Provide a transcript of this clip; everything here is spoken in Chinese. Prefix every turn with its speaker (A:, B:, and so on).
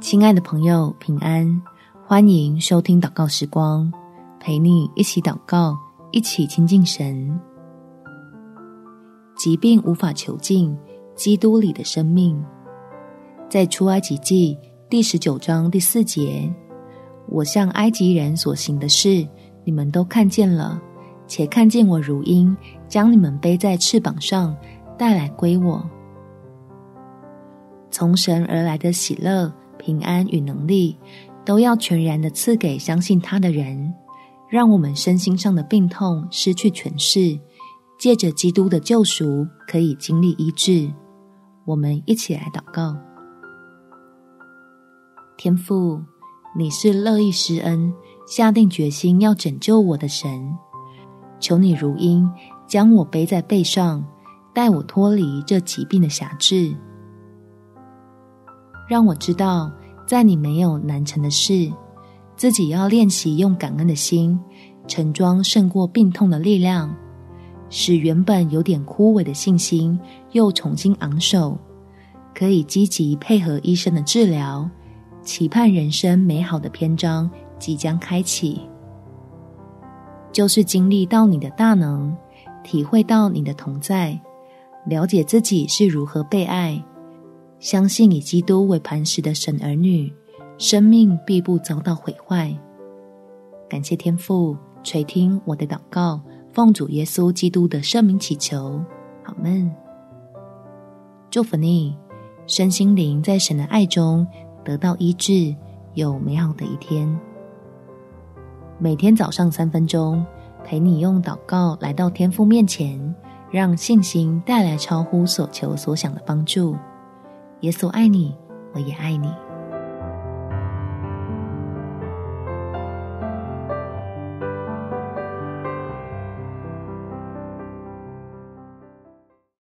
A: 亲爱的朋友，平安！欢迎收听祷告时光，陪你一起祷告，一起亲近神。疾病无法囚禁基督里的生命。在出埃及记第十九章第四节，我向埃及人所行的事，你们都看见了，且看见我如鹰将你们背在翅膀上带来归我。从神而来的喜乐。平安与能力，都要全然的赐给相信他的人，让我们身心上的病痛失去权势，借着基督的救赎可以经历医治。我们一起来祷告：天父，你是乐意施恩、下定决心要拯救我的神，求你如鹰将我背在背上，带我脱离这疾病的辖制。让我知道，在你没有难成的事，自己要练习用感恩的心，盛装胜过病痛的力量，使原本有点枯萎的信心又重新昂首，可以积极配合医生的治疗，期盼人生美好的篇章即将开启。就是经历到你的大能，体会到你的同在，了解自己是如何被爱。相信以基督为磐石的神儿女，生命必不遭到毁坏。感谢天父垂听我的祷告，奉主耶稣基督的圣名祈求，阿们。祝福你，身心灵在神的爱中得到医治，有美好的一天。每天早上三分钟，陪你用祷告来到天父面前，让信心带来超乎所求所想的帮助。耶稣爱你，我也爱你。